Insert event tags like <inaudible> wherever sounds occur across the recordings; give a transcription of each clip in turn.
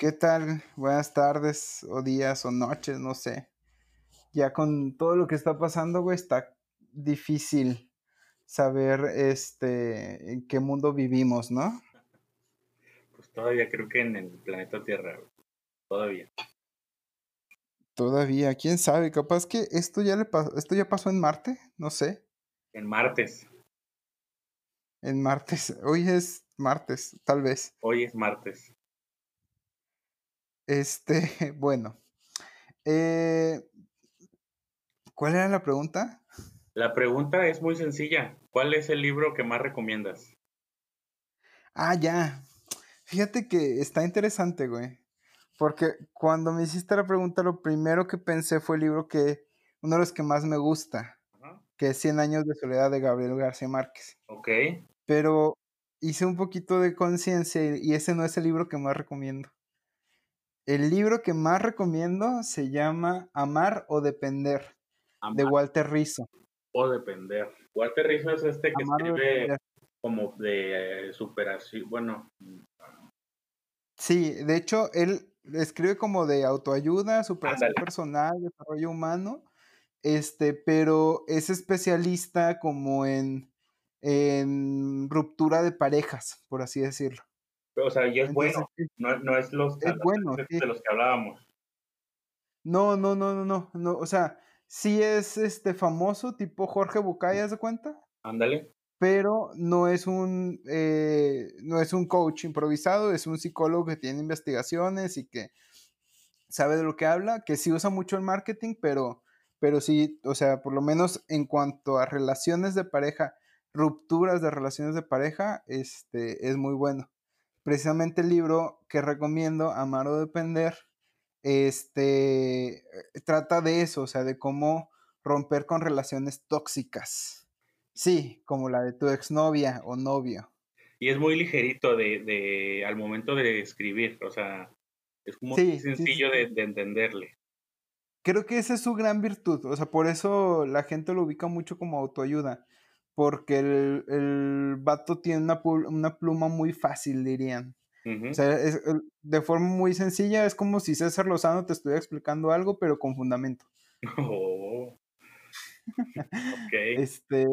¿Qué tal? Buenas tardes o días o noches, no sé. Ya con todo lo que está pasando, güey, está difícil saber este en qué mundo vivimos, ¿no? Pues todavía creo que en el planeta Tierra, güey. Todavía. Todavía, quién sabe, capaz que esto ya le pasó, esto ya pasó en Marte, no sé. En martes. En martes. <laughs> Hoy es martes, tal vez. Hoy es martes. Este, <laughs> bueno. Eh, ¿Cuál era la pregunta? La pregunta es muy sencilla. ¿Cuál es el libro que más recomiendas? Ah, ya. Fíjate que está interesante, güey. Porque cuando me hiciste la pregunta, lo primero que pensé fue el libro que, uno de los que más me gusta, Ajá. que es Cien años de soledad de Gabriel García Márquez. Ok. Pero hice un poquito de conciencia y ese no es el libro que más recomiendo. El libro que más recomiendo se llama Amar o Depender, de Walter Rizzo. o depender. Walter Rizzo es este que Amar escribe como de eh, superación. Bueno, Sí, de hecho, él escribe como de autoayuda, superación Ándale. personal, desarrollo humano, este, pero es especialista como en, en ruptura de parejas, por así decirlo. O sea, y es Entonces, bueno. No, no es los es bueno, de, sí. los que hablábamos. No, no, no, no, no, no, o sea, sí es este famoso, tipo Jorge Bucay, ¿haz de cuenta? Ándale. pero no es un eh, no es un coach improvisado, es un psicólogo que tiene investigaciones y que sabe de lo que habla, que sí usa mucho el marketing, pero, pero sí, o sea, por lo menos en cuanto a relaciones de pareja, rupturas de relaciones de pareja, este, es muy bueno. Precisamente el libro que recomiendo, Amar o Depender, este, trata de eso, o sea, de cómo romper con relaciones tóxicas. Sí, como la de tu exnovia o novio. Y es muy ligerito de, de al momento de escribir. O sea, es muy Sí, sencillo sí. de, de entenderle. Creo que esa es su gran virtud, o sea, por eso la gente lo ubica mucho como autoayuda, porque el, el vato tiene una, una pluma muy fácil, dirían. O sea, es- de forma muy sencilla, es como si César Lozano te estuviera explicando algo, pero con fundamento. <laughs> Oh. ok. Este,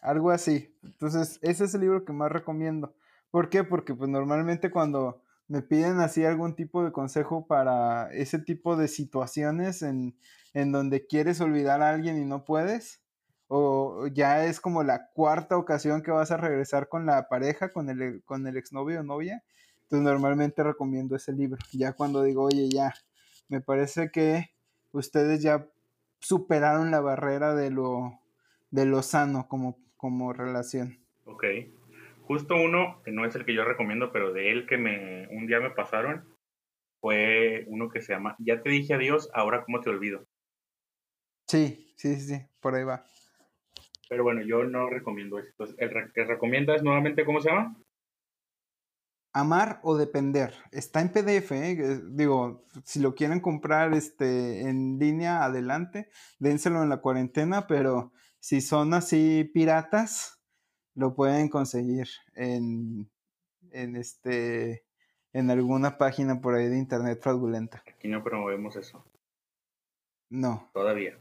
algo así. Entonces, ese es el libro que más recomiendo. ¿Por qué? Porque pues normalmente cuando me piden así algún tipo de consejo para ese tipo de situaciones en, en donde quieres olvidar a alguien y no puedes, o ya es como la cuarta ocasión que vas a regresar con la pareja, con el, con el exnovio o novia, entonces normalmente recomiendo ese libro. Ya cuando digo, oye, ya, me parece que ustedes ya superaron la barrera de lo, de lo sano como, como relación. Ok. Justo uno, que no es el que yo recomiendo, pero de él que me un día me pasaron, fue uno que se llama Ya te dije adiós, ahora cómo te olvido. Sí, sí, sí, sí, por ahí va. Pero bueno, yo no recomiendo eso. Entonces, el que recomiendas nuevamente, ¿cómo se llama? Amar o depender. Está en PDF, ¿eh? Eh, Digo, si lo quieren comprar este, en línea, adelante. Dénselo en la cuarentena, pero si son así piratas, lo pueden conseguir en, en, este, en alguna página por ahí de internet fraudulenta. Aquí no promovemos eso, No. todavía.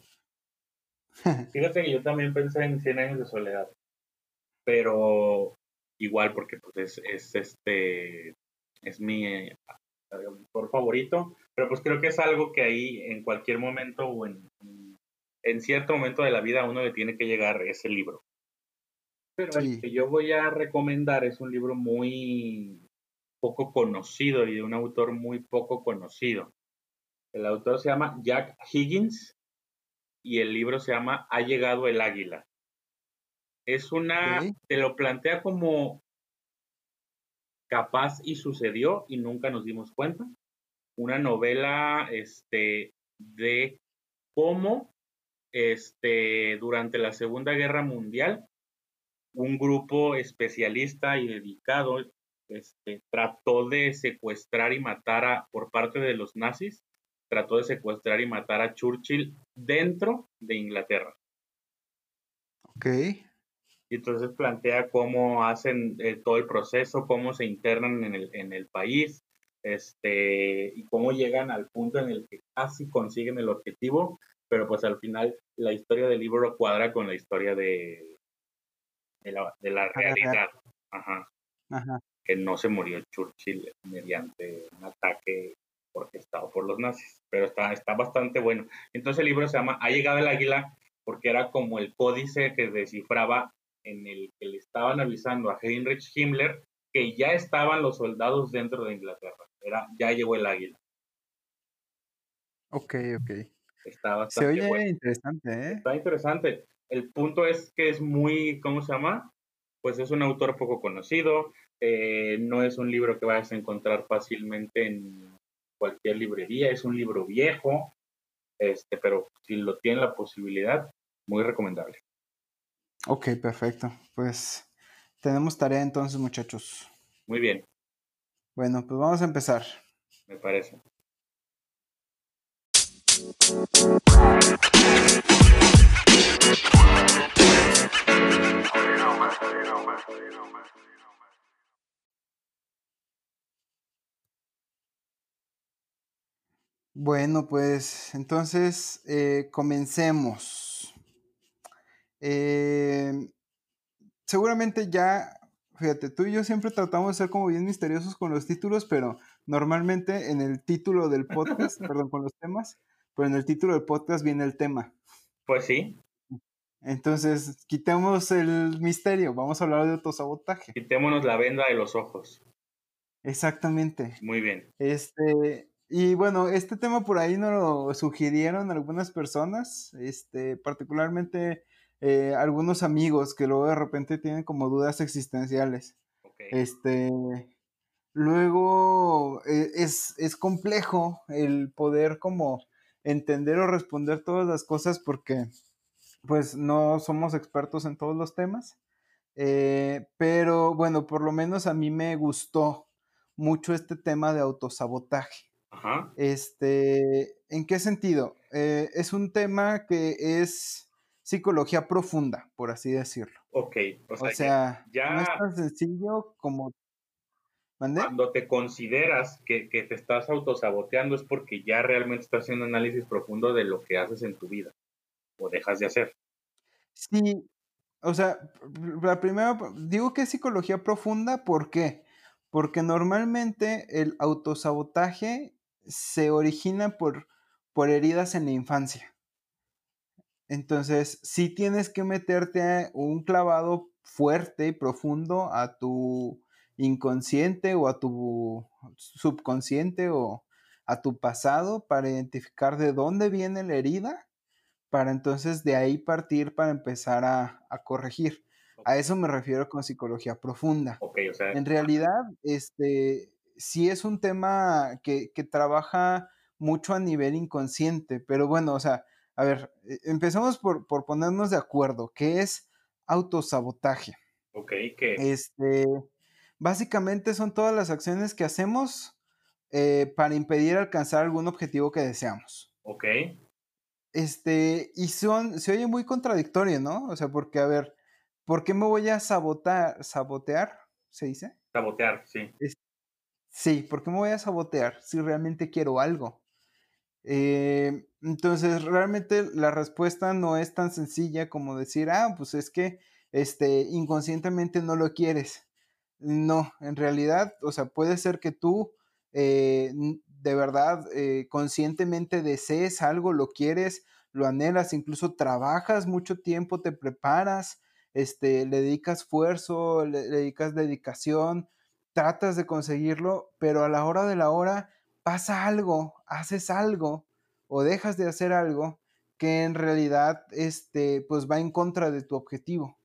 <laughs> Fíjate que yo también pensé en 100 años de soledad, pero igual porque pues es, es este es mi eh, autor favorito, pero pues creo que es algo que ahí en cualquier momento o en, en cierto momento de la vida uno le tiene que llegar ese libro. Pero Sí. el que yo voy a recomendar es un libro muy poco conocido y de un autor muy poco conocido. El autor se llama Jack Higgins y el libro se llama Ha llegado el águila. Es una, te lo plantea como capaz y sucedió y nunca nos dimos cuenta. Una novela este, de cómo este, durante la Segunda Guerra Mundial un grupo especialista y dedicado este, trató de secuestrar y matar a, por parte de los nazis, trató de secuestrar y matar a Churchill dentro de Inglaterra. Ok. Y entonces plantea cómo hacen eh, todo el proceso, cómo se internan en el, en el país, este, y cómo llegan al punto en el que casi consiguen el objetivo, pero pues al final la historia del libro cuadra con la historia de, de, la, realidad. Ajá. Que no se murió Churchill mediante un ataque orquestado por los nazis, pero está, está bastante bueno. Entonces el libro se llama Ha llegado el águila porque era como el códice que descifraba en el que le estaban avisando a Heinrich Himmler que ya estaban los soldados dentro de Inglaterra. Era, ya llegó el águila. Ok, ok. Está bastante Se oye interesante, ¿eh? Está interesante. El punto es que es muy, ¿cómo se llama? Pues es un autor poco conocido, eh, no es un libro que vayas a encontrar fácilmente en cualquier librería, es un libro viejo, este, pero si lo tiene la posibilidad, muy recomendable. Ok, perfecto. Pues tenemos tarea entonces, muchachos. Muy bien. Bueno, pues vamos a empezar. Me parece. Bueno, pues entonces eh, comencemos. Eh, seguramente ya, fíjate, tú y yo siempre tratamos de ser como bien misteriosos con los títulos, pero normalmente en el título del podcast, <laughs> perdón, con los temas, pero en el título del podcast viene el tema. Pues sí. Entonces, quitemos el misterio, vamos a hablar de autosabotaje. Quitémonos la venda de los ojos. Exactamente. Muy bien. Este, y bueno, este tema por ahí nos lo sugirieron algunas personas, este, particularmente eh, algunos amigos que luego de repente tienen como dudas existenciales. Este, luego eh, es, es, complejo el poder como entender o responder todas las cosas porque pues no somos expertos en todos los temas. Eh, pero bueno, por lo menos a mí me gustó mucho este tema de autosabotaje. Este, ¿en qué sentido? Eh, es un tema que es psicología profunda, por así decirlo. Ok, o sea, ya, no es tan sencillo como... Cuando te consideras que, que, te estás autosaboteando es porque ya realmente estás haciendo un análisis profundo de lo que haces en tu vida o dejas de hacer. Sí, o sea, la primera, digo que es psicología profunda, ¿por qué? Porque normalmente el autosabotaje se origina por, por heridas en la infancia. Entonces, si tienes que meterte un clavado fuerte y profundo a tu inconsciente o a tu subconsciente o a tu pasado para identificar de dónde viene la herida, para entonces de ahí partir para empezar a, a corregir. A eso me refiero con psicología profunda. en realidad, este, sí es un tema que, trabaja mucho a nivel inconsciente, pero bueno, o sea, a ver, e, empezamos por, ponernos de acuerdo, ¿qué es autosabotaje? Ok, ¿qué? Este, básicamente son todas las acciones que hacemos eh, para impedir alcanzar algún objetivo que deseamos. Ok. Este, y son, se oye muy contradictorio, ¿no? O sea, porque, a ver, ¿por qué me voy a sabotar, sabotear? ¿Se dice? Sabotear, sí. Sí, porque me voy a sabotear si realmente quiero algo? Eh, entonces, realmente la respuesta no es tan sencilla como decir, ah, pues es que este, inconscientemente no lo quieres. No, en realidad, o sea, puede ser que tú eh, de verdad eh, conscientemente desees algo, lo quieres, lo anhelas, incluso trabajas mucho tiempo, te preparas, este, le dedicas esfuerzo, le dedicas dedicación, tratas de conseguirlo, pero a la hora de la hora pasa algo, haces algo o dejas de hacer algo que en realidad este, pues va en contra de tu objetivo.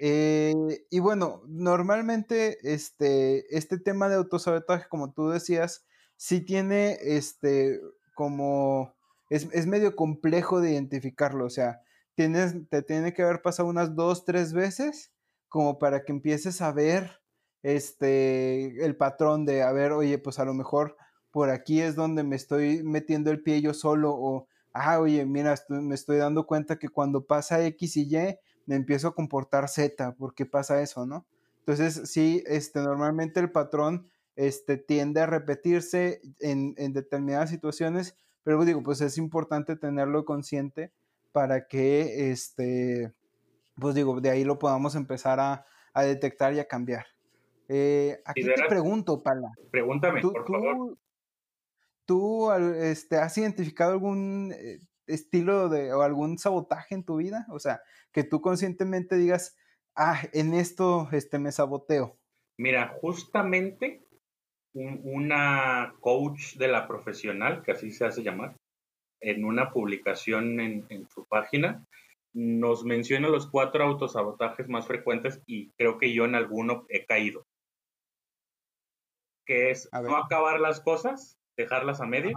Eh, y bueno, normalmente este, este tema de autosabotaje, como tú decías, sí tiene este, como, es, es medio complejo de identificarlo, o sea, tienes, te tiene que haber pasado unas dos, tres veces como para que empieces a ver este, el patrón de, a ver, oye, pues a lo mejor por aquí es donde me estoy metiendo el pie yo solo o, ah, oye, mira, me estoy dando cuenta que cuando pasa X y Y me empiezo a comportar Z, ¿por qué pasa eso, no? Entonces, sí, este, normalmente el patrón este, tiende a repetirse en, en determinadas situaciones, pero digo, pues es importante tenerlo consciente para que, este, pues digo, de ahí lo podamos empezar a, a detectar y a cambiar. Eh, aquí te pregunto, Pala. Pregúntame, por favor. ¿Tú este, has identificado algún eh, estilo de o algún sabotaje en tu vida? O sea, que tú conscientemente digas, ah, en esto este, me saboteo. Mira, justamente una coach de la profesional, que así se hace llamar, en una publicación en, en su página, nos menciona los cuatro autosabotajes más frecuentes y creo que yo en alguno he caído. Que es no acabar las cosas, dejarlas a medias,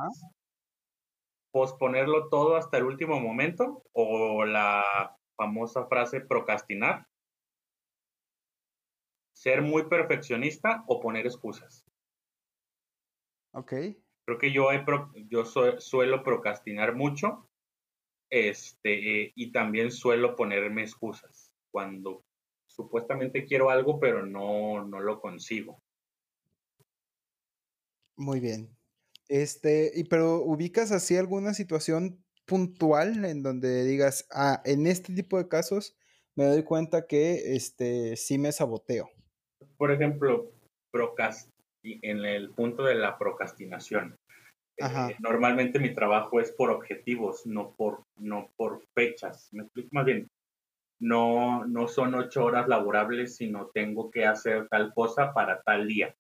posponerlo todo hasta el último momento o la famosa frase procrastinar, ser muy perfeccionista o poner excusas. Ok. Creo que yo, he yo suelo procrastinar mucho este, y también suelo ponerme excusas cuando supuestamente quiero algo, pero no, no lo consigo. Muy bien. Este, y pero ubicas así alguna situación puntual en donde digas, ah, en este tipo de casos me doy cuenta que este sí me saboteo. Por ejemplo, en el punto de la procrastinación. Eh, normalmente mi trabajo es por objetivos, no por, no por fechas. Me explico más bien. No, no son ocho horas laborables, sino tengo que hacer tal cosa para tal día.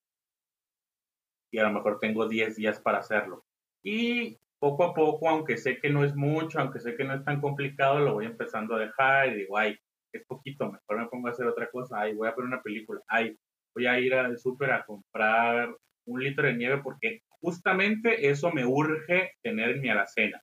Y a lo mejor tengo diez días para hacerlo. Y poco a poco, aunque sé que no es mucho, aunque sé que no es tan complicado, lo voy empezando a dejar y digo, ay, es poquito, mejor me pongo a hacer otra cosa, ay, voy a poner una película, ay, voy a ir al súper a comprar un litro de nieve porque justamente eso me urge tener en mi alacena.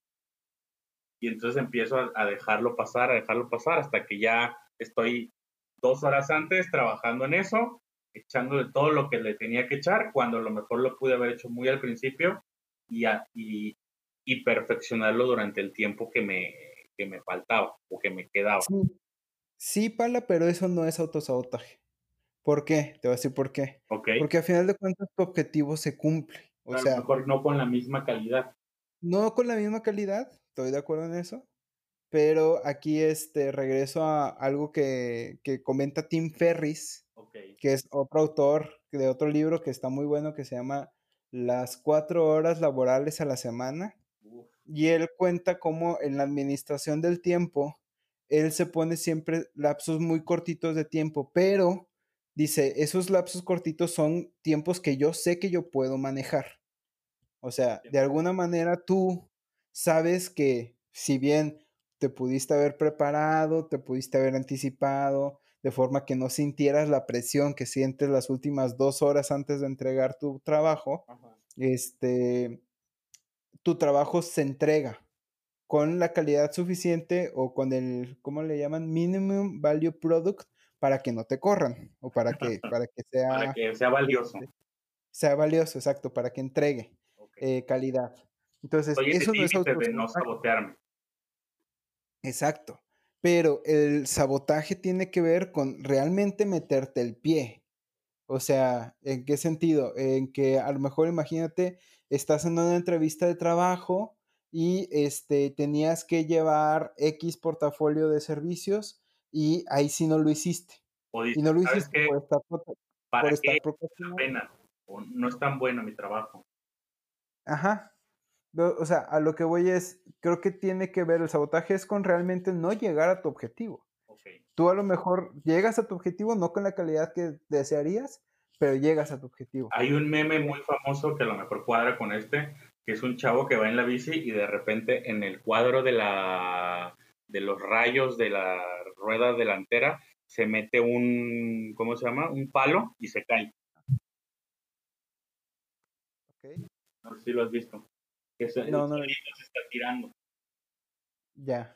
Y entonces empiezo a, dejarlo pasar, a dejarlo pasar, hasta que ya estoy dos horas antes trabajando en eso, echándole todo lo que le tenía que echar, cuando a lo mejor lo pude haber hecho muy al principio y, y, perfeccionarlo durante el tiempo que me, que me faltaba o que me quedaba. Sí. sí, Pala, pero eso no es autosabotaje. ¿Por qué? Te voy a decir por qué. Porque al final de cuentas tu objetivo se cumple. O a sea, lo mejor no con la misma calidad. No con la misma calidad, estoy de acuerdo en eso. Pero aquí este, regreso a algo que, que comenta Tim Ferris, que es otro autor de otro libro que está muy bueno, que se llama Las cuatro horas laborales a la semana. Y él cuenta cómo en la administración del tiempo, él se pone siempre lapsos muy cortitos de tiempo, pero dice, esos lapsos cortitos son tiempos que yo sé que yo puedo manejar. O sea, de alguna manera tú sabes que si bien te pudiste haber preparado, te pudiste haber anticipado, de forma que no sintieras la presión que sientes las últimas dos horas antes de entregar tu trabajo, este, tu trabajo se entrega con la calidad suficiente o con el, ¿cómo le llaman? Minimum Value Product para que no te corran o para que, <laughs> para que sea... para que sea valioso. Este, sea valioso, exacto, para que entregue eh, calidad. Entonces, eso no es de no sabotearme. Exacto. Pero el sabotaje tiene que ver con realmente meterte el pie. O sea, ¿en qué sentido? En que a lo mejor imagínate, estás en una entrevista de trabajo y este, tenías que llevar X portafolio de servicios y ahí sí no lo hiciste. y no lo hiciste por estar, ¿Para pena? O no es tan bueno mi trabajo. Ajá. O sea, a lo que voy es, creo que tiene que ver, el sabotaje es con realmente no llegar a tu objetivo. Tú a lo mejor llegas a tu objetivo, no con la calidad que desearías, pero llegas a tu objetivo. Hay un meme muy famoso que a lo mejor cuadra con este, que es un chavo que va en la bici y de repente en el cuadro de la de los rayos de la rueda delantera se mete un, ¿cómo se llama? Un palo y se cae. Ok. No sé si lo has visto. Que se, no, no. se está tirando. Ya.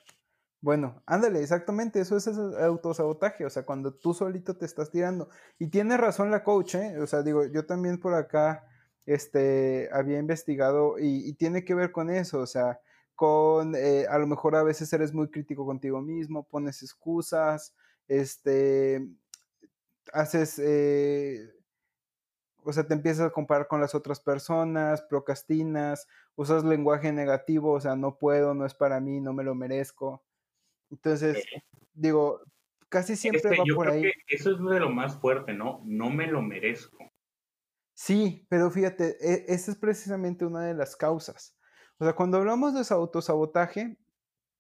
Bueno, ándale, exactamente, eso es el autosabotaje, o sea, cuando tú solito te estás tirando. Y tiene razón la coach, ¿eh? O sea, digo, yo también por acá, este, había investigado y, y tiene que ver con eso, o sea, con, eh, a lo mejor a veces eres muy crítico contigo mismo, pones excusas, este, haces, eh, o sea, te empiezas a comparar con las otras personas, procrastinas, usas lenguaje negativo, o sea, no puedo, no es para mí, no me lo merezco. Entonces, digo, casi siempre Este, va yo por creo ahí. que eso es de lo más fuerte, ¿no? No me lo merezco. Sí, pero fíjate, e- esa es precisamente una de las causas. O sea, cuando hablamos de autosabotaje,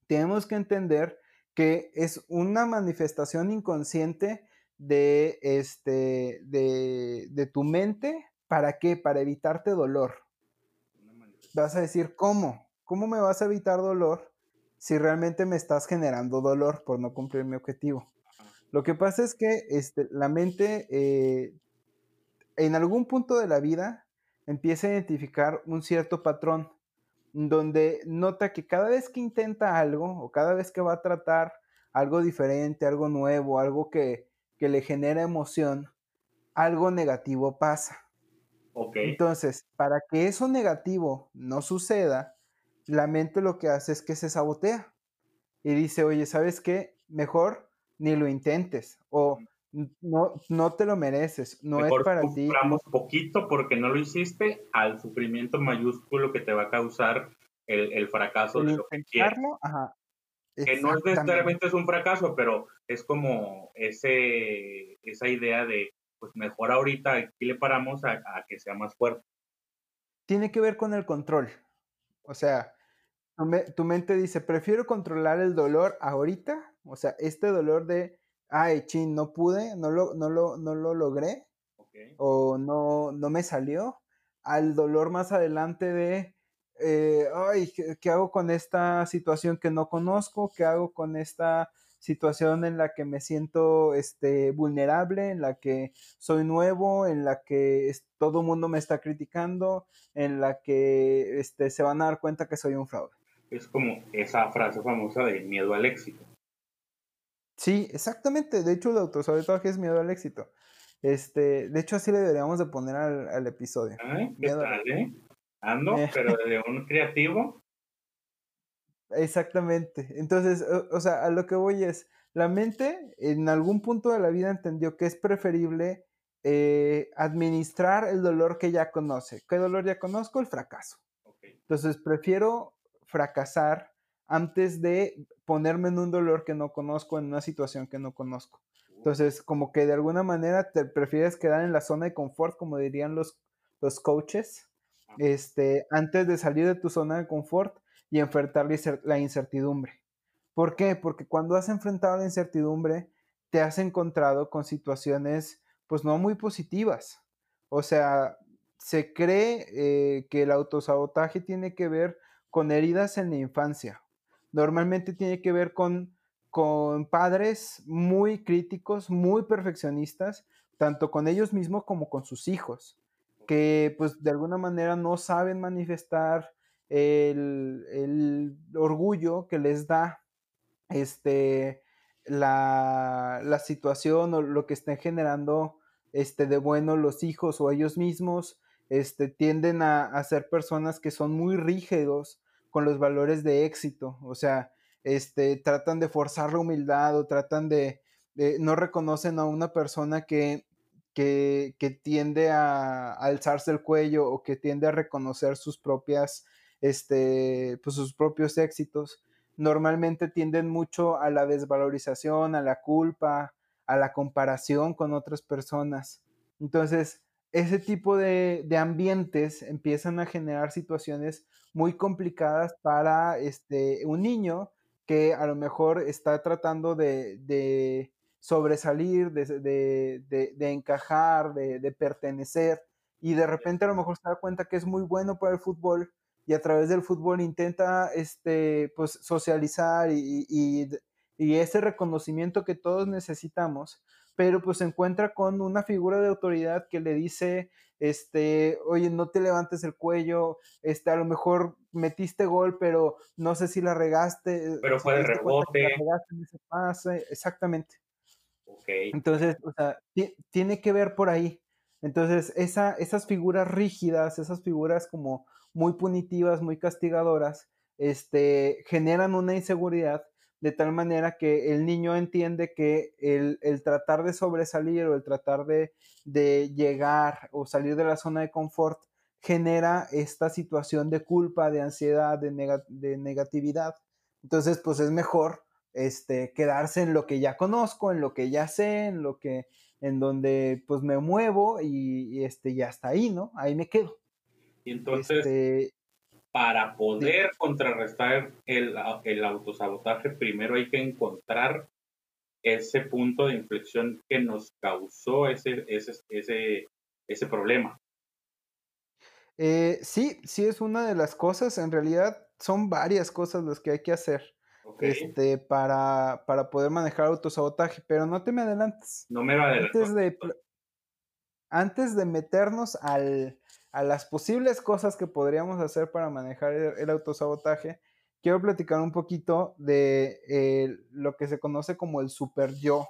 tenemos que entender que es una manifestación inconsciente de, este, de, de tu mente. ¿Para qué? Para evitarte dolor. Vas a decir, ¿cómo? ¿Cómo me vas a evitar dolor si realmente me estás generando dolor por no cumplir mi objetivo? Lo que pasa es que este, la mente eh, en algún punto de la vida empieza a identificar un cierto patrón donde nota que cada vez que intenta algo o cada vez que va a tratar algo diferente, algo nuevo, algo que, que le genera emoción, algo negativo pasa. Entonces, para que eso negativo no suceda, la mente lo que hace es que se sabotea y dice, oye, ¿sabes qué? Mejor ni lo intentes o no, no te lo mereces, no Mejor es para ti. suframos poquito porque no lo hiciste al sufrimiento mayúsculo que te va a causar el, el fracaso El de lo que quieres. ajá. Que no necesariamente es un fracaso, pero es como ese, esa idea de, pues mejor ahorita aquí le paramos a, a que sea más fuerte. Tiene que ver con el control. O sea, tu, me- tu mente dice, prefiero controlar el dolor ahorita, o sea, este dolor de, ay, chin, no pude, no lo, no lo, no lo logré, o no, no me salió, al dolor más adelante de, eh, ay, ¿qué, qué hago con esta situación que no conozco? ¿Qué hago con esta situación en la que me siento este, vulnerable, en la que soy nuevo, en la que es- todo el mundo me está criticando, en la que este, se van a dar cuenta que soy un fraude? Es como esa frase famosa de miedo al éxito. Sí, exactamente. De hecho, el autosabotaje es miedo al éxito. Este, de hecho, así le deberíamos de poner al, al episodio. Ay, ¿Qué Miedo al tal, eh? Ando, Eh. pero de un creativo. Exactamente. Entonces, o, o sea, a lo que voy es, la mente en algún punto de la vida entendió que es preferible eh, administrar el dolor que ya conoce. ¿Qué dolor ya conozco? El fracaso. Entonces, prefiero fracasar antes de ponerme en un dolor que no conozco, en una situación que no conozco. Entonces, como que de alguna manera te prefieres quedar en la zona de confort, como dirían los, los coaches, este, antes de salir de tu zona de confort y enfrentar la incer- la incertidumbre. ¿Por qué? Porque cuando has enfrentado la incertidumbre, te has encontrado con situaciones, pues no muy positivas. O sea, se cree eh, que el autosabotaje tiene que ver con heridas en la infancia. Normalmente tiene que ver con, con padres muy críticos, muy perfeccionistas, tanto con ellos mismos como con sus hijos, que pues de alguna manera no saben manifestar el, orgullo que les da este, la, la situación o lo que estén generando este, de bueno los hijos o ellos mismos, este, tienden a, a ser personas que son muy rígidos con los valores de éxito, o sea, este, tratan de forzar la humildad o tratan de, no reconocen a una persona que, que, que tiende a alzarse el cuello o que tiende a reconocer sus propias, este, pues sus propios éxitos normalmente tienden mucho a la desvalorización, a la culpa, a la comparación con otras personas. Entonces, ese tipo de, de ambientes empiezan a generar situaciones muy complicadas para este, un niño que a lo mejor está tratando de, de sobresalir, de, de- de- encajar, de pertenecer, y de repente a lo mejor se da cuenta que es muy bueno para el fútbol y a través del fútbol intenta este, pues, socializar y, y- y ese reconocimiento que todos necesitamos, pero pues se encuentra con una figura de autoridad que le dice, este, oye, no te levantes el cuello, este, a lo mejor metiste gol, pero no sé si la regaste. Pero fue de rebote. pase, exactamente. Entonces, o sea, ti- tiene que ver por ahí. Entonces, esa, esas figuras rígidas, esas figuras como muy punitivas, muy castigadoras, este, generan una inseguridad de tal manera que el niño entiende que el, tratar de sobresalir o el tratar de, llegar o salir de la zona de confort genera esta situación de culpa, de ansiedad, de, de negatividad. Entonces, pues es mejor este, quedarse en lo que ya conozco, en lo que ya sé, en lo que, en donde pues me muevo y, este, ya está ahí, ¿no? Ahí me quedo. Y entonces, este, para poder contrarrestar el, el, autosabotaje, primero hay que encontrar ese punto de inflexión que nos causó ese, ese, ese, ese problema. Eh, sí, sí es una de las cosas. En realidad son varias cosas las que hay que hacer este, para, para poder manejar autosabotaje, pero no te me adelantes. No me va a adelantar. Antes de, antes de meternos al, a las posibles cosas que podríamos hacer para manejar el, autosabotaje, quiero platicar un poquito de eh, lo que se conoce como el super yo.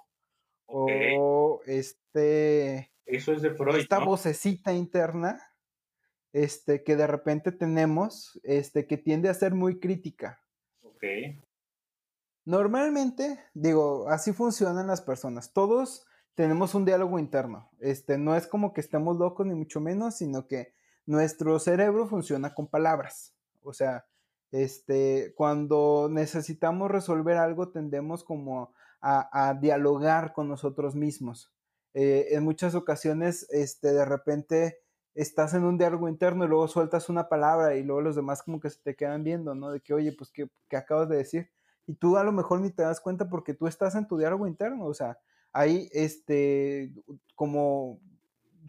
O este. Eso es de Freud. Esta vocecita interna este, que de repente tenemos, este, que tiende a ser muy crítica. Ok. Normalmente, digo, así funcionan las personas. Todos tenemos un diálogo interno. Este, no es como que estemos locos ni mucho menos, sino que nuestro cerebro funciona con palabras. O sea, este, cuando necesitamos resolver algo, tendemos como a, dialogar con nosotros mismos. Eh, en muchas ocasiones, este, de repente estás en un diálogo interno y luego sueltas una palabra y luego los demás como que se te quedan viendo, ¿no? De que, oye, pues, ¿qué, qué acabas de decir? Y tú a lo mejor ni te das cuenta porque tú estás en tu diálogo interno, o sea, hay este, como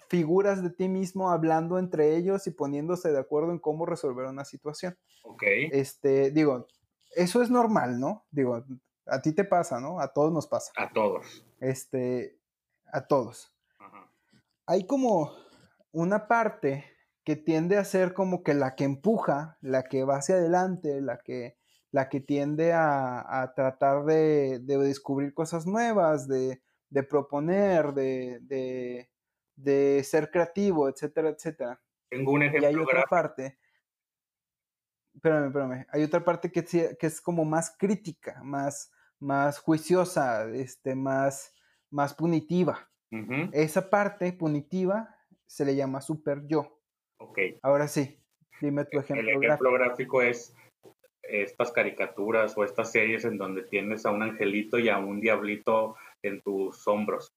figuras de ti mismo hablando entre ellos y poniéndose de acuerdo en cómo resolver una situación. Ok. Este, digo, eso es normal, ¿no? Digo, a ti te pasa, ¿no? A todos nos pasa. A todos. Este, a todos. Hay como una parte que tiende a ser como que la que empuja, la que va hacia adelante, la que, la que tiende a, tratar de, descubrir cosas nuevas, de, proponer, de, ser creativo, etcétera, etcétera. Tengo un ejemplo. Y hay otra parte, espérame, espérame, hay otra parte que, que es como más crítica, más, más juiciosa, este, más, más punitiva. Esa parte punitiva se le llama super yo. Ok. Ahora sí, dime tu ejemplo. El ejemplo gráfico. es estas caricaturas o estas series en donde tienes a un angelito y a un diablito en tus hombros.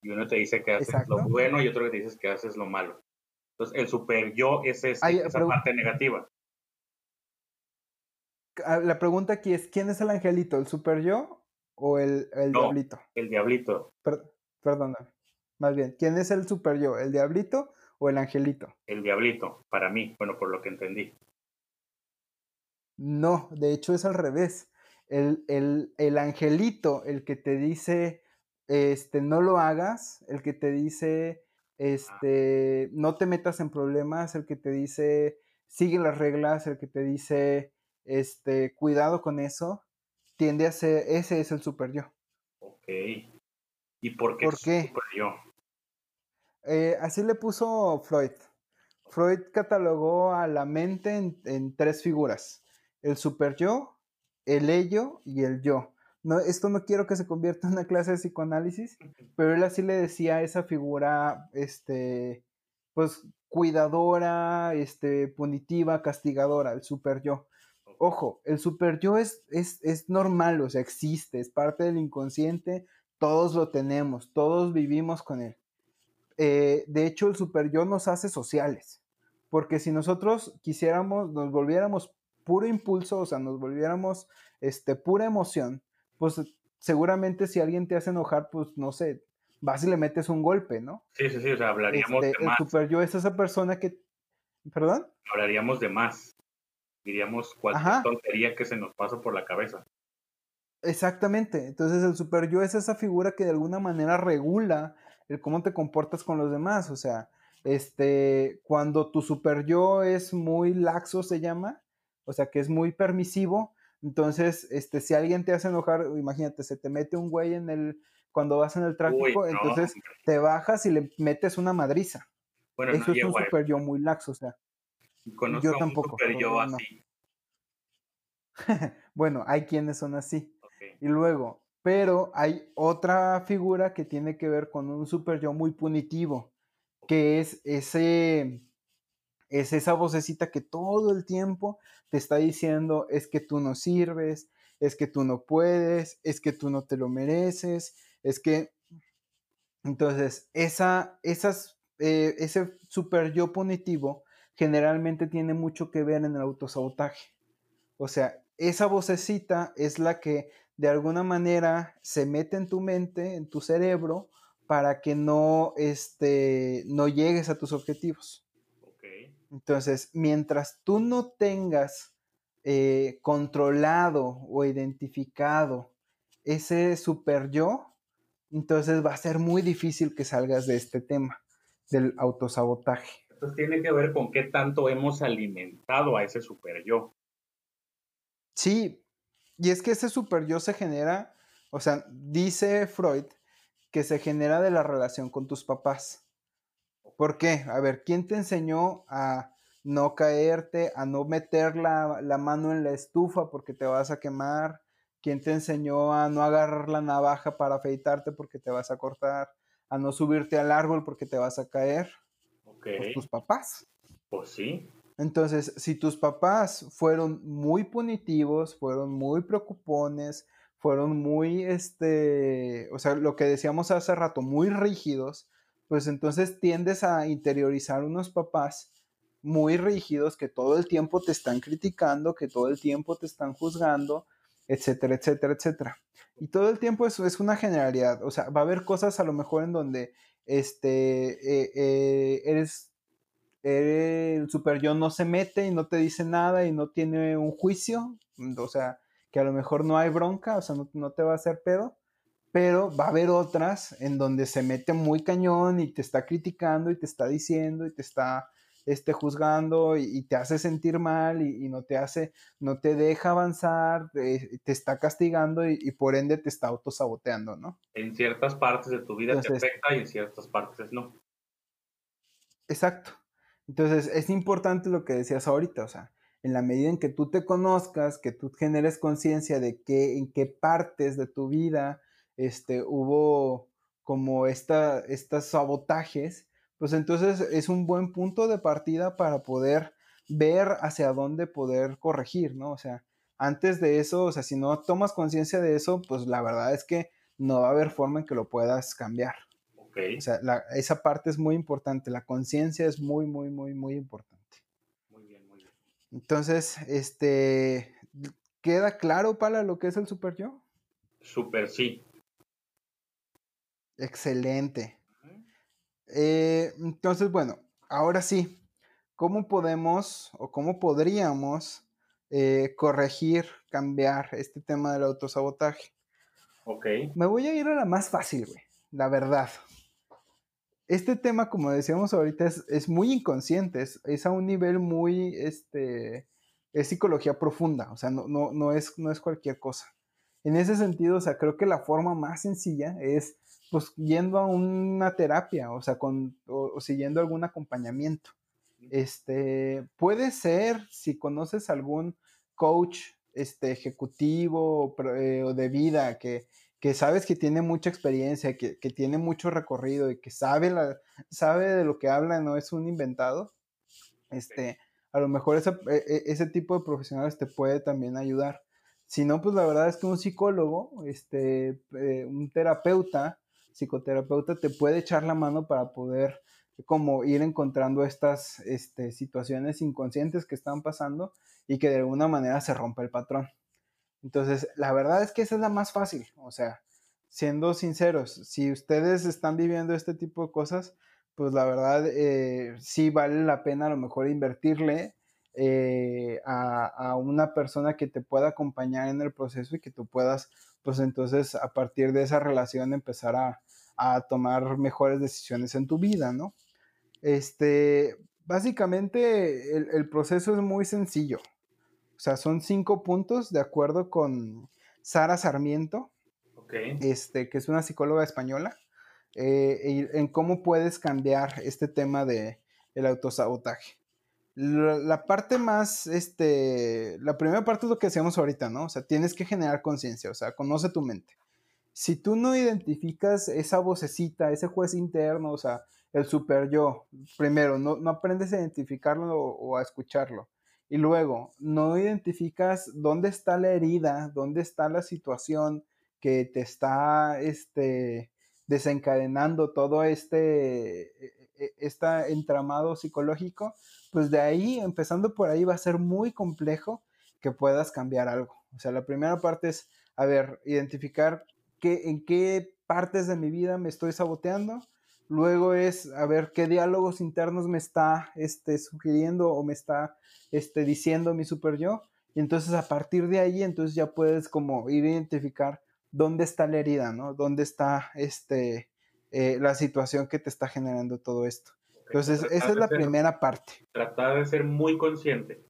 Y uno te dice que haces lo bueno y otro que te dice que haces lo malo. Entonces, el super yo es esa parte negativa. Ah, la pregunta aquí es, ¿quién es el angelito? ¿El super yo o el, el diablito? El diablito. perdona. Más bien, ¿quién es el super yo? ¿El diablito o el angelito? El diablito, para mí, bueno, por lo que entendí. No, de hecho es al revés. El, el, angelito, el que te dice, este, no lo hagas, el que te dice, este, no te metas en problemas, el que te dice, sigue las reglas, el que te dice, este, cuidado con eso, tiende a ser, ese es el super yo. Ok. ¿Y por qué, ¿Por qué? super yo? Eh, así le puso Freud. Freud catalogó a la mente en, tres figuras: el super yo, el ello y el yo. No, esto no quiero que se convierta en una clase de psicoanálisis, pero él así le decía a esa figura, este, pues cuidadora, este, punitiva, castigadora, el super yo. Ojo, el super yo es, es, es normal, o sea, existe, es parte del inconsciente, todos lo tenemos, todos vivimos con él. Eh, de hecho, el super yo nos hace sociales, porque si nosotros quisiéramos, nos volviéramos puro impulso, o sea, nos volviéramos este, pura emoción, pues seguramente si alguien te hace enojar, pues no sé, vas y le metes un golpe, ¿no? Sí, sí, sí, o sea, hablaríamos este, de más. El super yo es esa persona que, ¿perdón? Hablaríamos de más, diríamos cualquier tontería que se nos pasa por la cabeza. Exactamente, entonces el super yo es esa figura que de alguna manera regula el cómo te comportas con los demás. O sea, este, cuando tu super yo es muy laxo, se llama, o sea, que es muy permisivo, entonces, este, si alguien te hace enojar, imagínate, se te mete un güey en el, cuando vas en el tráfico, entonces te bajas y le metes una madriza. Bueno, Eso es un super yo muy laxo, o sea. yo tampoco. super yo así. <laughs> bueno, hay quienes son así. Y luego, pero hay otra figura que tiene que ver con un super yo muy punitivo, que es ese, es esa vocecita que todo el tiempo te está diciendo es que tú no sirves, es que tú no puedes, es que tú no te lo mereces, es que... Entonces, esa, esas, eh, ese super yo punitivo generalmente tiene mucho que ver en el autosabotaje. O sea, esa vocecita es la que de alguna manera se mete en tu mente, en tu cerebro, para que no, este, no llegues a tus objetivos. Entonces, mientras tú no tengas eh, controlado o identificado ese super yo, entonces va a ser muy difícil que salgas de este tema del autosabotaje. Entonces tiene que ver con qué tanto hemos alimentado a ese super yo. Sí, y es que ese super yo se genera, o sea, dice Freud que se genera de la relación con tus papás. ¿Por qué? A ver, ¿quién te enseñó a no caerte, a no meter la, mano en la estufa porque te vas a quemar? ¿Quién te enseñó a no agarrar la navaja para afeitarte porque te vas a cortar? ¿A no subirte al árbol porque te vas a caer? Pues tus papás. Pues sí. Entonces, si tus papás fueron muy punitivos, fueron muy preocupones, fueron muy, este, o sea, lo que decíamos hace rato, muy rígidos, pues entonces tiendes a interiorizar unos papás muy rígidos que todo el tiempo te están criticando, que todo el tiempo te están juzgando, etcétera, etcétera, etcétera. Y todo el tiempo eso es una generalidad, o sea, va a haber cosas a lo mejor en donde este, eh, eh, eres el super yo no se mete y no te dice nada y no tiene un juicio, o sea, que a lo mejor no hay bronca, o sea, no, te va a hacer pedo, pero va a haber otras en donde se mete muy cañón y te está criticando y te está diciendo y te está este, juzgando y, te hace sentir mal y, no te hace, no te deja avanzar, eh, te está castigando y, por ende te está autosaboteando, ¿no? En ciertas partes de tu vida te afecta y en ciertas partes no. Exacto. Entonces, es importante lo que decías ahorita, o sea, en la medida en que tú te conozcas, que tú generes conciencia de que en qué partes de tu vida este, hubo como esta, estos sabotajes, pues entonces es un buen punto de partida para poder ver hacia dónde poder corregir, ¿no? O sea, antes de eso, o sea, si no tomas conciencia de eso, pues la verdad es que no va a haber forma en que lo puedas cambiar. O sea, esa parte es muy importante, la conciencia es muy, muy, muy, muy importante. Muy bien, muy bien. Entonces, este, ¿queda claro, para lo que es el super yo? Super sí. Excelente. Eh, entonces, bueno, ahora sí, ¿cómo podemos o cómo podríamos eh, corregir, cambiar este tema del autosabotaje? Ok. Me voy a ir a la más fácil, güey, la verdad este tema, como decíamos ahorita, es, muy inconsciente, es, a un nivel muy, este, es psicología profunda, o sea, no, no, no, es, no es cualquier cosa. En ese sentido, o sea, creo que la forma más sencilla es, pues, yendo a una terapia, o sea, con, o, siguiendo algún acompañamiento. Este, puede ser, si conoces algún coach, este, ejecutivo eh, o de vida que, que sabes que tiene mucha experiencia, que, tiene mucho recorrido y que sabe, la, sabe de lo que habla, no es un inventado, este, a lo mejor ese, e, e, ese tipo de profesionales te puede también ayudar. Si no, pues la verdad es que un psicólogo, este, eh, un terapeuta, psicoterapeuta, te puede echar la mano para poder como ir encontrando estas este, situaciones inconscientes que están pasando y que de alguna manera se rompa el patrón. Entonces, la verdad es que esa es la más fácil. O sea, siendo sinceros, si ustedes están viviendo este tipo de cosas, pues la verdad eh, sí vale la pena a lo mejor invertirle eh, a, una persona que te pueda acompañar en el proceso y que tú puedas, pues entonces a partir de esa relación empezar a, tomar mejores decisiones en tu vida, ¿no? Este, básicamente el proceso es muy sencillo. O sea, son cinco puntos de acuerdo con Sara Sarmiento, este, que es una psicóloga española, eh, en cómo puedes cambiar este tema de el autosabotaje. la, parte más, este, la primera parte es lo que hacemos ahorita, ¿no? O sea, tienes que generar conciencia, o sea, conoce tu mente. Si tú no identificas esa vocecita, ese juez interno, o sea, el super yo, primero, no, no aprendes a identificarlo o, a escucharlo. Y luego, no identificas dónde está la herida, dónde está la situación que te está este, desencadenando todo este, este entramado psicológico, pues de ahí, empezando por ahí, va a ser muy complejo que puedas cambiar algo. O sea, la primera parte es, a ver, identificar qué, en qué partes de mi vida me estoy saboteando. Luego es, a ver, qué diálogos internos me está este, sugiriendo o me está este, diciendo mi super yo. Y entonces a partir de ahí, entonces ya puedes como ir a identificar dónde está la herida, ¿no? Dónde está este, eh, la situación que te está generando todo esto. Entonces, esa es la primera parte. Tratar de ser muy consciente.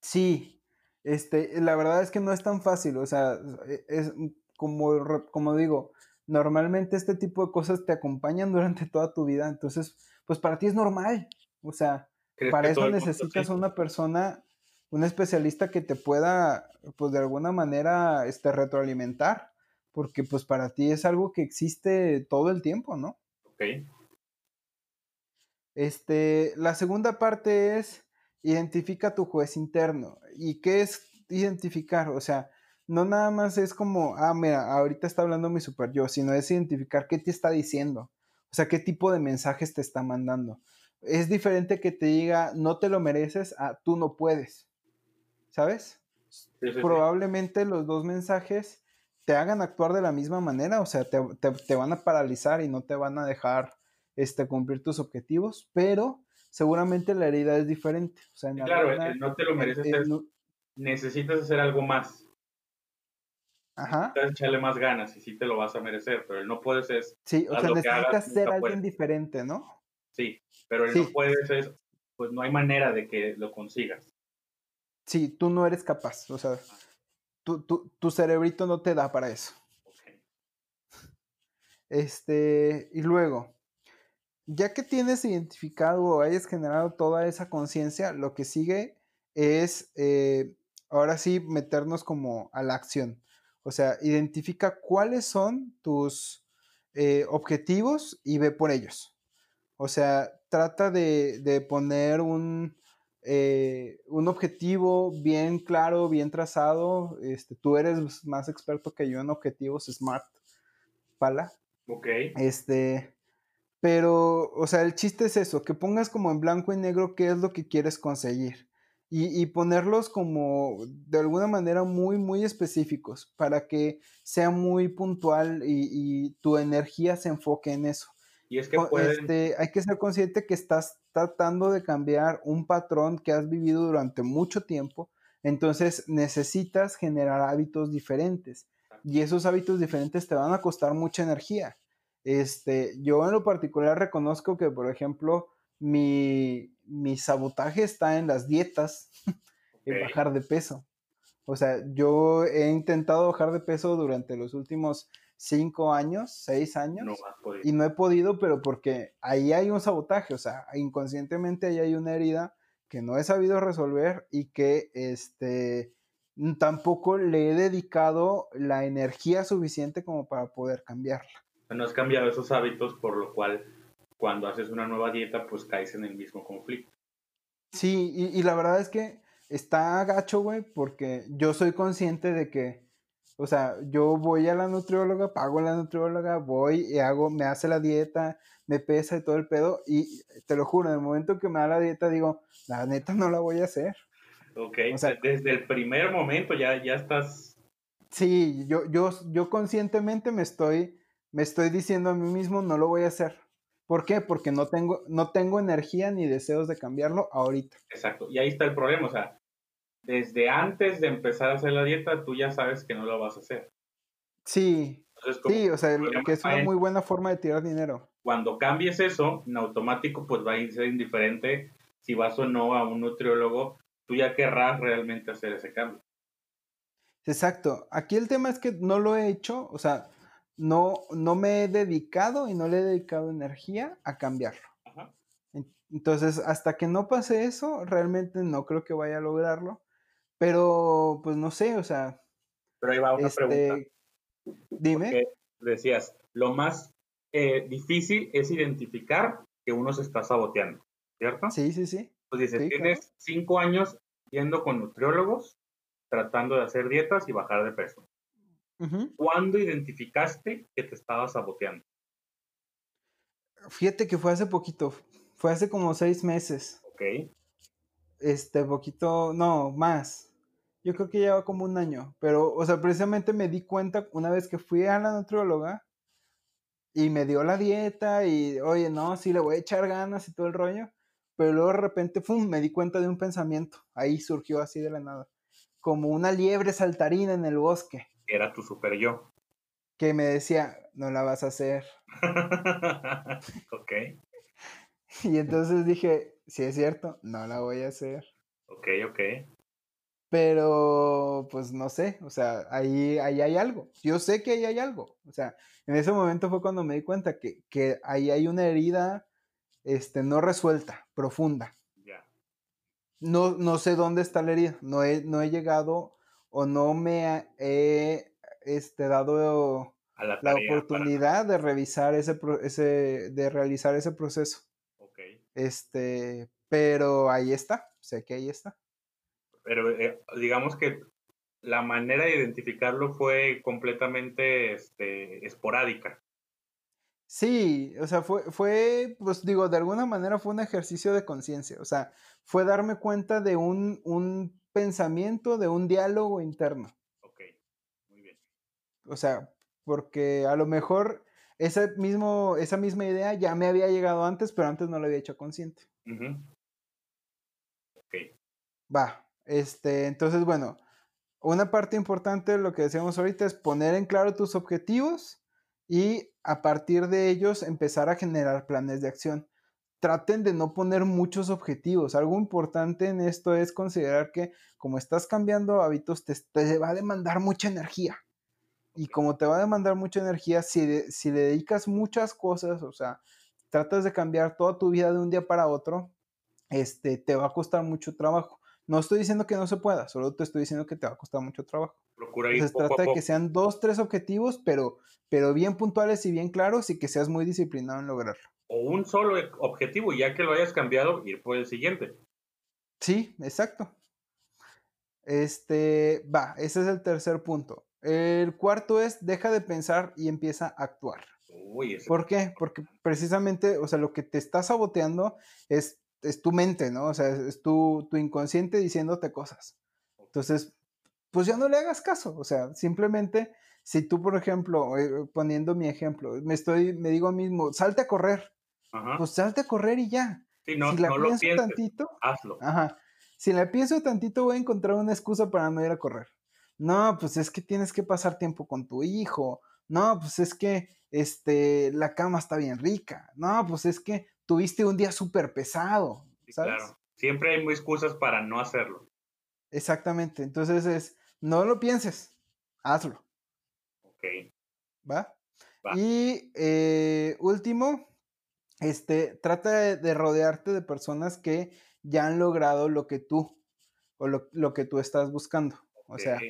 Sí, este, la verdad es que no es tan fácil, o sea, e, es como, como digo, normalmente este tipo de cosas te acompañan durante toda tu vida, entonces, pues para ti es normal, o sea, para eso necesitas una persona, un especialista que te pueda, pues de alguna manera, este, retroalimentar, porque pues para ti es algo que existe todo el tiempo, ¿no? Ok. Este, la segunda parte es identifica tu juez interno. ¿Y qué es identificar? O sea, no nada más es como, ah, mira, ahorita está hablando mi super yo, sino es identificar qué te está diciendo. O sea, qué tipo de mensajes te está mandando. Es diferente que te diga, no te lo mereces, a tú no puedes. ¿Sabes? Probablemente los dos mensajes te hagan actuar de la misma manera, o sea, te, te van a paralizar y no te van a dejar este, cumplir tus objetivos, pero seguramente la herida es diferente. O sea, claro, no te lo mereces, necesitas hacer algo más. Ajá. Necesitas echarle más ganas y sí te lo vas a merecer, pero el no puedes es... Sí, o sea, necesitas ser alguien diferente, ¿no? Sí, pero el no puedes es, pues no hay manera de que lo consigas. Sí, tú no eres capaz, o sea, tu, tu, tu cerebrito no te da para eso. Este, y luego, ya que tienes identificado o hayas generado toda esa conciencia, lo que sigue es eh, ahora sí meternos como a la acción. O sea, identifica cuáles son tus eh, objetivos y ve por ellos. O sea, trata de, poner un, eh, un objetivo bien claro, bien trazado. Este, tú eres más experto que yo en objetivos SMART, Pala. Ok. Este, pero, o sea, el chiste es eso, que pongas como en blanco y negro qué es lo que quieres conseguir. Y, ponerlos como de alguna manera muy, muy específicos para que sea muy puntual y, tu energía se enfoque en eso. Y es que este, hay que ser consciente que estás tratando de cambiar un patrón que has vivido durante mucho tiempo, entonces necesitas generar hábitos diferentes. Y esos hábitos diferentes te van a costar mucha energía. Este, yo en lo particular reconozco que, por ejemplo, mi, sabotaje está en las dietas, <laughs> en bajar de peso. O sea, yo he intentado bajar de peso durante los últimos cinco años, seis años, y no he podido, pero porque ahí hay un sabotaje, o sea, inconscientemente ahí hay una herida que no he sabido resolver y que este tampoco le he dedicado la energía suficiente como para poder cambiarla no has cambiado esos hábitos, por lo cual cuando haces una nueva dieta, pues caes en el mismo conflicto. Sí, y, la verdad es que está gacho, güey, porque yo soy consciente de que, o sea, yo voy a la nutrióloga, pago a la nutrióloga, voy y hago, me hace la dieta, me pesa y todo el pedo, y te lo juro, en el momento que me da la dieta digo, la neta no la voy a hacer. Ok, o sea, desde el primer momento ya, ya estás... Sí, yo, yo, yo conscientemente me estoy me estoy diciendo a mí mismo no lo voy a hacer. ¿Por qué? Porque no tengo, no tengo energía ni deseos de cambiarlo ahorita. Exacto. Y ahí está el problema. O sea, desde antes de empezar a hacer la dieta, tú ya sabes que no lo vas a hacer. Sí. sí, o sea, que es una muy buena forma de tirar dinero. Cuando cambies eso, en automático, pues va a ser indiferente si vas o no a un nutriólogo. Tú ya querrás realmente hacer ese cambio. Exacto. Aquí el tema es que no lo he hecho, o sea, no, no me he dedicado y no le he dedicado energía a cambiarlo. Entonces, hasta que no pase eso, realmente no creo que vaya a lograrlo. Pero, pues no sé, o sea. Pero ahí va una pregunta. Este, dime. decías, lo más eh, difícil es identificar que uno se está saboteando, ¿cierto? Sí, sí, sí. Pues dices, tienes cinco años yendo con nutriólogos, tratando de hacer dietas y bajar de peso. ¿Cuándo identificaste que te estabas saboteando? Fíjate que fue hace poquito, fue hace como seis meses. Ok. Este, poquito, no, más. Yo creo que lleva como un año, pero, o sea, precisamente me di cuenta una vez que fui a la nutrióloga y me dio la dieta y, oye, no, sí le voy a echar ganas y todo el rollo, pero luego de repente, ¡pum!, me di cuenta de un pensamiento, ahí surgió así de la nada, como una liebre saltarina en el bosque. Era tu super yo. <laughs> Que me decía, no la vas a hacer. <laughs> ok. Y entonces dije, si es cierto, no la voy a hacer. Ok, ok. Pero, pues no sé, o sea, ahí, ahí hay algo. Yo sé que ahí hay algo. O sea, en ese momento fue cuando me di cuenta que, que ahí hay una herida este, no resuelta, profunda. Ya. No, no sé dónde está la herida. No he, no he llegado o no me he este, dado la, oportunidad de revisar ese, ese, de realizar ese proceso. Este, pero ahí está, sé que ahí está. Pero eh, digamos que la manera de identificarlo fue completamente este, esporádica. Sí, o sea, fue, fue, pues digo, de alguna manera fue un ejercicio de conciencia, o sea, fue darme cuenta de un, un pensamiento, de un diálogo interno. Ok, muy bien. O sea, porque a lo mejor ese mismo, esa misma idea ya me había llegado antes, pero antes no lo había hecho consciente. Ok. Va, este, entonces, bueno, una parte importante de lo que decíamos ahorita es poner en claro tus objetivos y a partir de ellos empezar a generar planes de acción. Traten de no poner muchos objetivos. Algo importante en esto es considerar que como estás cambiando hábitos, te, te va a demandar mucha energía. Y como te va a demandar mucha energía, si, si le dedicas muchas cosas, o sea, tratas de cambiar toda tu vida de un día para otro, este, te va a costar mucho trabajo. No estoy diciendo que no se pueda, solo te estoy diciendo que te va a costar mucho trabajo. Procura ir trata de que sean dos, tres objetivos, pero, pero bien puntuales y bien claros y que seas muy disciplinado en lograrlo. O un solo objetivo, ya que lo hayas cambiado, ir por el siguiente. Sí, exacto. Este, va, ese es el tercer punto. El cuarto es, deja de pensar y empieza a actuar. ¿Por qué? Porque precisamente, o sea, lo que te está saboteando es, es tu mente, ¿no? O sea, es tu, tu inconsciente diciéndote cosas. Entonces, pues ya no le hagas caso. O sea, simplemente, si tú, por ejemplo, eh, poniendo mi ejemplo, me estoy, me digo a mí mismo, salte a correr. Pues salte a correr y ya. si la pienso tantito, hazlo. Ajá. Si la pienso tantito, voy a encontrar una excusa para no ir a correr. No, pues es que tienes que pasar tiempo con tu hijo. No, pues es que este, la cama está bien rica. No, pues es que tuviste un día súper pesado. Claro, siempre hay excusas para no hacerlo. Exactamente, entonces es, no lo pienses, hazlo. Ok. ¿Va? Y eh, último, este, trata de, rodearte de personas que ya han logrado lo que tú, o lo, que tú estás buscando. O sea,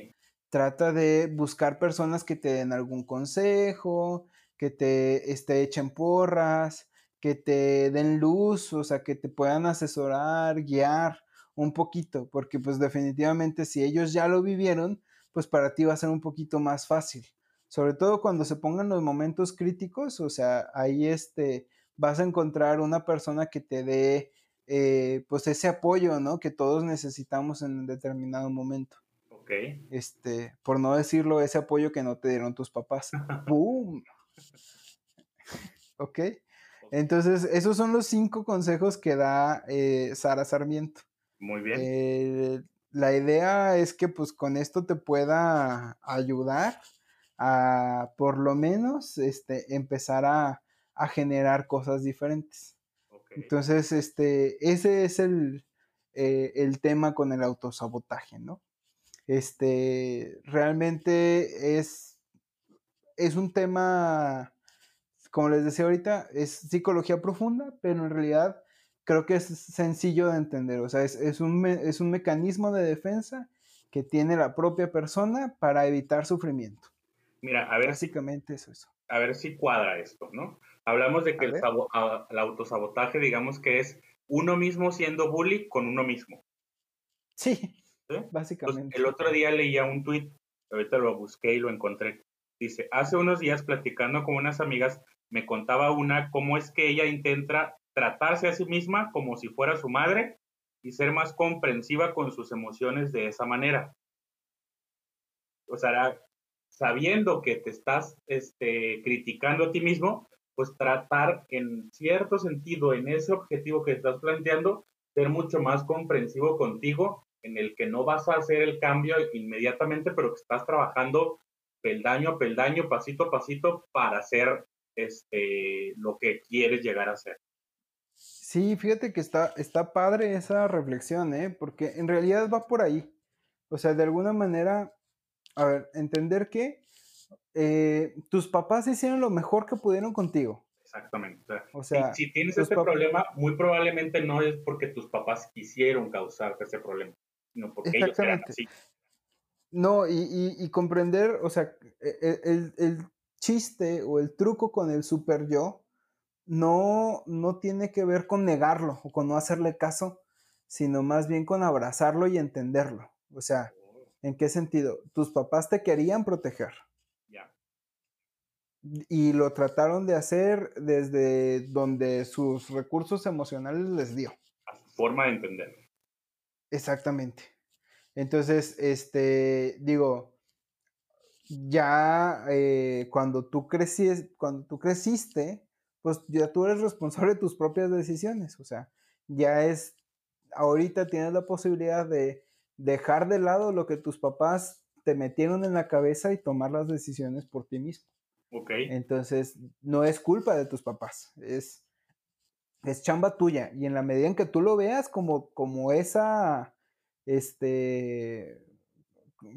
trata de buscar personas que te den algún consejo, que te este, echen porras, que te den luz, o sea, que te puedan asesorar, guiar un poquito, porque pues definitivamente si ellos ya lo vivieron, pues para ti va a ser un poquito más fácil. Sobre todo cuando se pongan los momentos críticos, o sea, ahí este, vas a encontrar una persona que te dé eh, pues ese apoyo, ¿no? Que todos necesitamos en un determinado momento. Este, por no decirlo, ese apoyo que no te dieron tus papás. <laughs> ¡Boom! <laughs> ¿Ok? Entonces, esos son los cinco consejos que da eh, Sara Sarmiento. Muy bien. Eh, la idea es que pues con esto te pueda ayudar a por lo menos este, empezar a, generar cosas diferentes. Entonces, este, ese es el, eh, el tema con el autosabotaje, ¿no? Este, realmente es, es un tema, como les decía ahorita, es psicología profunda, pero en realidad creo que es sencillo de entender. O sea, es, un, es un mecanismo de defensa que tiene la propia persona para evitar sufrimiento. Mira, a ver. Básicamente eso, eso. A ver si cuadra esto, ¿no? Hablamos de que el, el, autosabotaje, digamos que es uno mismo siendo bully con uno mismo. Sí, básicamente. el otro día leía un tweet, ahorita lo busqué y lo encontré. Dice, hace unos días platicando con unas amigas, me contaba una cómo es que ella intenta tratarse a sí misma como si fuera su madre y ser más comprensiva con sus emociones de esa manera. O sea, sabiendo que te estás este, criticando a ti mismo, pues tratar en cierto sentido, en ese objetivo que estás planteando, ser mucho más comprensivo contigo, en el que no vas a hacer el cambio inmediatamente, pero que estás trabajando peldaño a peldaño, pasito a pasito, para hacer este, lo que quieres llegar a ser. Sí, fíjate que está, está padre esa reflexión, ¿eh? porque en realidad va por ahí. O sea, de alguna manera, a ver, entender que eh, tus papás hicieron lo mejor que pudieron contigo. Exactamente. O sea, si, tienes ese problema, muy probablemente no es porque tus papás quisieron causarte ese problema, sino porque ellos eran así. No, y, comprender, o sea, e, e, el, el, chiste o el truco con el super yo no, no tiene que ver con negarlo o con no hacerle caso, sino más bien con abrazarlo y entenderlo. O sea, oh. ¿en qué sentido? Tus papás te querían proteger. Y lo trataron de hacer desde donde sus recursos emocionales les dio. A su forma de entender. Exactamente. Entonces, este, digo, ya eh, cuando tú crecies, cuando tú creciste, pues ya tú eres responsable de tus propias decisiones. O sea, ya es, ahorita tienes la posibilidad de dejar de lado lo que tus papás te metieron en la cabeza y tomar las decisiones por ti mismo. Ok. Entonces, no es culpa de tus papás, es, es chamba tuya. Y en la medida en que tú lo veas como, como esa, este,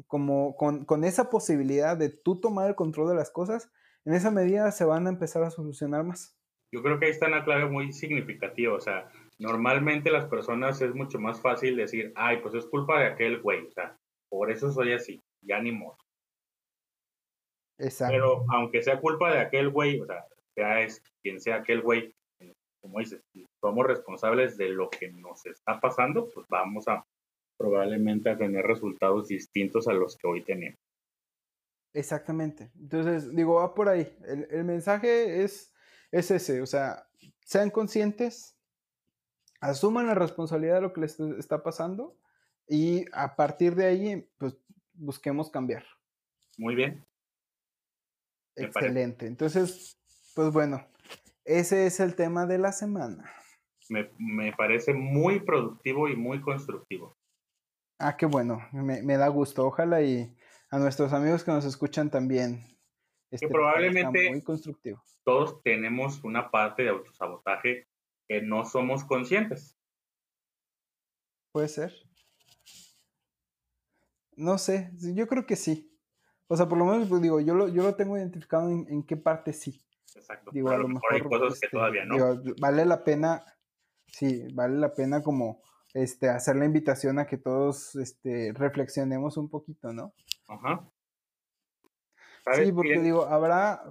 como con, con, esa posibilidad de tú tomar el control de las cosas, en esa medida se van a empezar a solucionar más. Yo creo que ahí está una clave muy significativa, o sea, normalmente las personas es mucho más fácil decir, ay, pues es culpa de aquel güey, o sea, por eso soy así, ya ni modo. Exacto. Pero aunque sea culpa de aquel güey, o sea, sea es quien sea aquel güey, como dices, si somos responsables de lo que nos está pasando, pues vamos a probablemente a tener resultados distintos a los que hoy tenemos. Exactamente. Entonces, digo, va por ahí. El, mensaje es, es ese, o sea, sean conscientes, asuman la responsabilidad de lo que les está pasando y a partir de ahí, pues busquemos cambiar. Muy bien. Excelente. Entonces, pues bueno, ese es el tema de la semana. Me, me, parece muy productivo y muy constructivo. Ah, qué bueno, me, me, da gusto. Ojalá y a nuestros amigos que nos escuchan también. Este, que probablemente muy constructivo. todos tenemos una parte de autosabotaje que no somos conscientes. Puede ser. No sé, yo creo que sí. O sea, por lo menos, pues, digo, yo lo, yo lo tengo identificado en, qué parte sí. Exacto. Digo, a lo mejor, hay cosas que este, todavía no. vale la pena, sí, vale la pena como este, hacer la invitación a que todos este, reflexionemos un poquito, ¿no? Ajá. Sí, porque digo, habrá,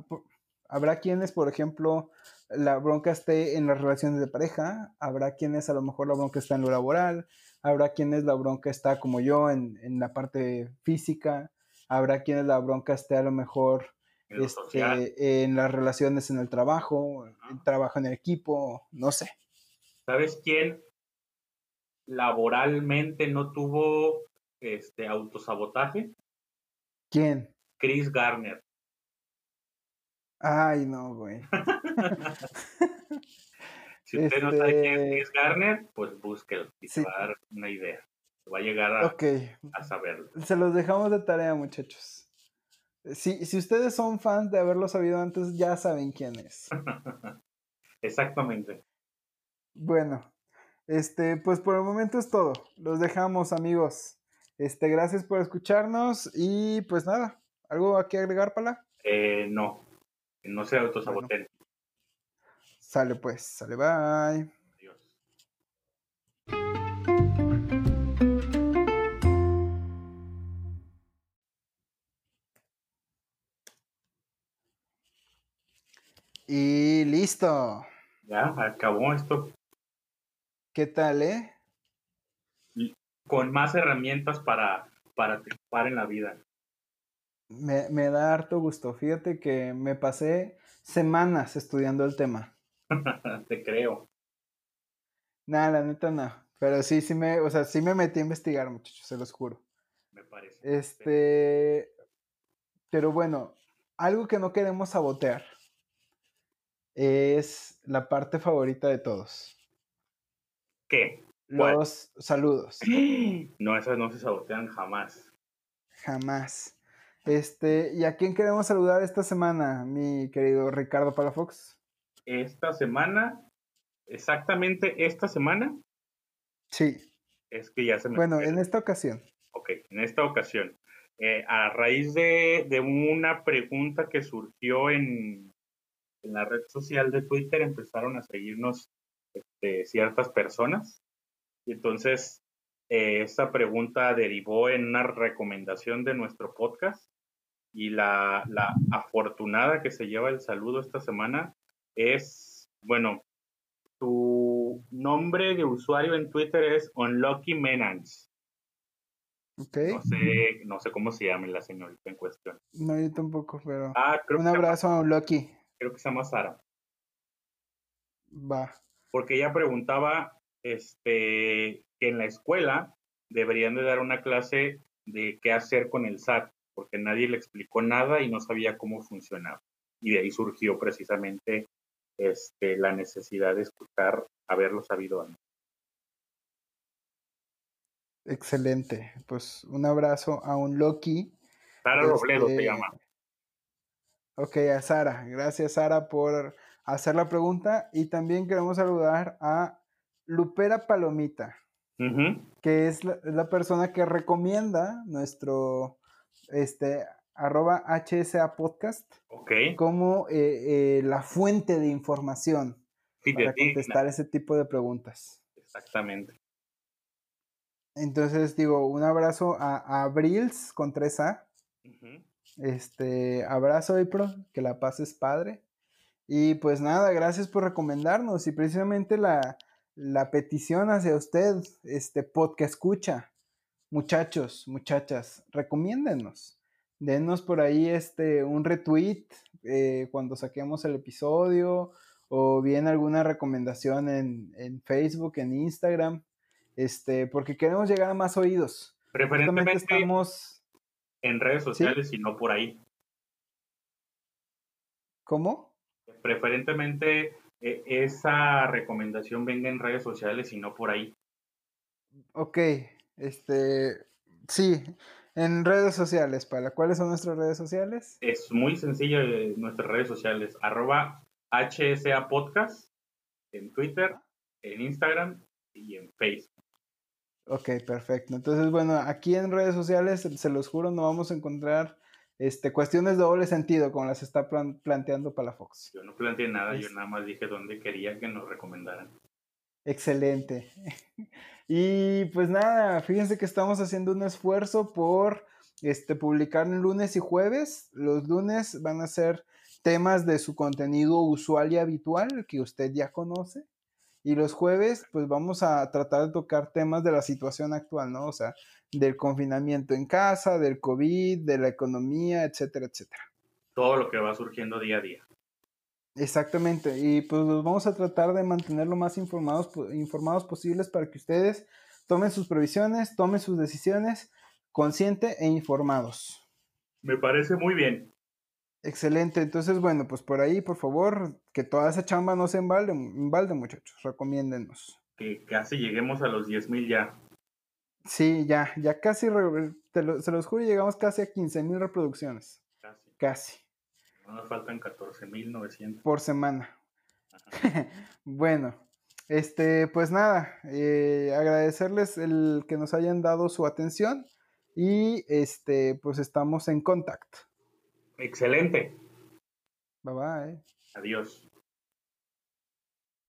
habrá quienes, por ejemplo, la bronca esté en las relaciones de pareja, habrá quienes a lo mejor la bronca está en lo laboral, habrá quienes la bronca está como yo en, en la parte física, habrá quienes la bronca esté a lo mejor este, en las relaciones en el trabajo, en trabajo en el equipo, no sé. ¿Sabes quién laboralmente no tuvo este autosabotaje? ¿Quién? Chris Garner. Ay, no, güey. <laughs> si usted no sabe quién es este Chris Garner, pues búsquelo y se va a dar una idea va a llegar a, a saberlo. Se los dejamos de tarea, muchachos. Si, si ustedes son fans de haberlo sabido antes, ya saben quién es. <laughs> Exactamente. Bueno, este, pues por el momento es todo. Los dejamos, amigos. Este, gracias por escucharnos y pues nada, ¿algo aquí agregar, Pala? Eh, no, no se autosaboten. Sale pues, sale, bye. Y listo. Ya, acabó esto. ¿Qué tal, eh? Con más herramientas para, para triunfar en la vida. Me, me da harto gusto. Fíjate que me pasé semanas estudiando el tema. <laughs> Te creo. Nada, la neta no. Pero sí, sí me, o sea, sí me metí a investigar, muchachos, se los juro. Me parece. Este, pero bueno, algo que no queremos sabotear es la parte favorita de todos. ¿Qué? Los saludos. <gasps> No, esas no se sabotean jamás. Jamás. Este, ¿y a quién queremos saludar esta semana, mi querido Ricardo Palafox? Esta semana, exactamente esta semana. Sí. Es que ya se me. Bueno, en esta ocasión. Ok, en esta ocasión. Eh, a raíz de, de, una pregunta que surgió en, en, la red social de Twitter, empezaron a seguirnos este, ciertas personas. Y entonces, eh, esta pregunta derivó en una recomendación de nuestro podcast. Y la, la afortunada que se lleva el saludo esta semana es, bueno, su nombre de usuario en Twitter es Unlucky Menans. Okay. No sé, no sé cómo se llama la señorita en cuestión. No, yo tampoco, pero. Ah, creo un abrazo a Unlucky. Creo que se llama Sara. Va. Porque ella preguntaba este, que en la escuela deberían de dar una clase de qué hacer con el SAT, porque nadie le explicó nada y no sabía cómo funcionaba. Y de ahí surgió precisamente este, la necesidad de escuchar, haberlo sabido antes. Excelente. Pues un abrazo a un Loki. Sara Robledo se llama. Ok, a Sara. Gracias, Sara, por hacer la pregunta. Y también queremos saludar a Lupera Palomita, que es la, la, persona que recomienda nuestro este, arroba HSA Podcast okay. como eh, eh, la fuente de información para contestar ese tipo de preguntas. Exactamente. Entonces digo, un abrazo a, a Abrils con 3A. Uh -huh. Este, abrazo April, que la paz es padre. Y pues nada, gracias por recomendarnos y precisamente la, la petición hacia usted, este podcast escucha. Muchachos, muchachas, recomiéndenos. Denos por ahí este, un retweet eh, cuando saquemos el episodio o bien alguna recomendación en, en Facebook, en Instagram este, porque queremos llegar a más oídos. Preferentemente estamos en redes sociales ¿Sí? y no por ahí. ¿Cómo? Preferentemente eh, esa recomendación venga en redes sociales y no por ahí. Ok, este, sí, en redes sociales, ¿para cuáles son nuestras redes sociales? Es muy sencillo eh, nuestras redes sociales, arroba HSA Podcast en Twitter, en Instagram y en Facebook. Ok, perfecto. Entonces, bueno, aquí en redes sociales, se los juro, no vamos a encontrar este, cuestiones de doble sentido como las está plan planteando Palafox. Yo no planteé nada, es... yo nada más dije dónde quería que nos recomendaran. Excelente. <laughs> y pues nada, fíjense que estamos haciendo un esfuerzo por este, publicar en lunes y jueves. Los lunes van a ser temas de su contenido usual y habitual que usted ya conoce. Y los jueves, pues vamos a tratar de tocar temas de la situación actual, ¿no? O sea, del confinamiento en casa, del COVID, de la economía, etcétera, etcétera. Todo lo que va surgiendo día a día. Exactamente. Y pues los vamos a tratar de mantener lo más informados, informados posibles para que ustedes tomen sus previsiones, tomen sus decisiones consciente e informados. Me parece muy bien. Excelente, entonces bueno, pues por ahí, por favor, que toda esa chamba no se embalde, embalde muchachos, recomiéndennos. Que casi lleguemos a los 10 mil ya. Sí, ya, ya casi, te lo, se los juro, llegamos casi a 15 mil reproducciones. Casi. Casi. No nos faltan 14 mil 900. Por semana. <laughs> bueno, este, pues nada, eh, agradecerles el que nos hayan dado su atención y este, pues estamos en contacto. Excelente. Bye bye. Adiós.